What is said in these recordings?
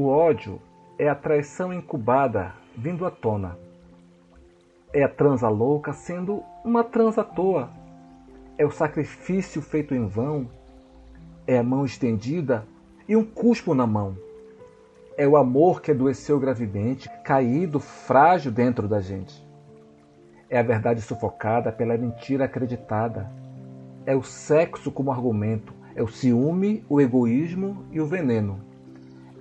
O ódio é a traição incubada vindo à tona. É a transa louca sendo uma transa à toa. É o sacrifício feito em vão. É a mão estendida e um cuspo na mão. É o amor que adoeceu gravemente, caído, frágil dentro da gente. É a verdade sufocada pela mentira acreditada. É o sexo como argumento. É o ciúme, o egoísmo e o veneno.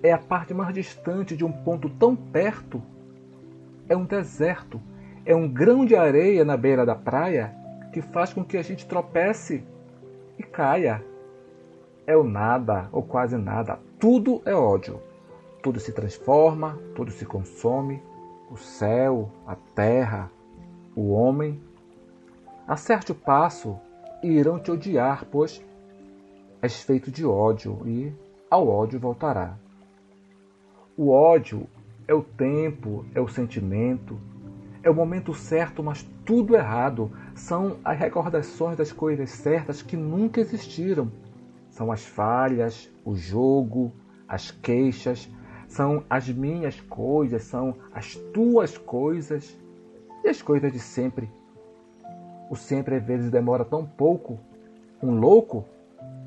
É a parte mais distante de um ponto tão perto. É um deserto. É um grão de areia na beira da praia que faz com que a gente tropece e caia. É o nada, ou quase nada. Tudo é ódio. Tudo se transforma, tudo se consome. O céu, a terra, o homem. Acerte o passo e irão te odiar, pois és feito de ódio e ao ódio voltará. O ódio é o tempo, é o sentimento, é o momento certo, mas tudo errado. São as recordações das coisas certas que nunca existiram. São as falhas, o jogo, as queixas, são as minhas coisas, são as tuas coisas e as coisas de sempre. O sempre às vezes demora tão pouco. Um louco?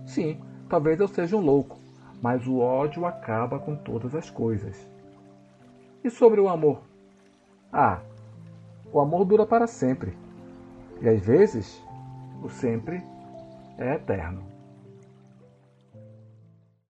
Sim, talvez eu seja um louco mas o ódio acaba com todas as coisas. E sobre o amor? Ah, o amor dura para sempre. E às vezes, o sempre é eterno.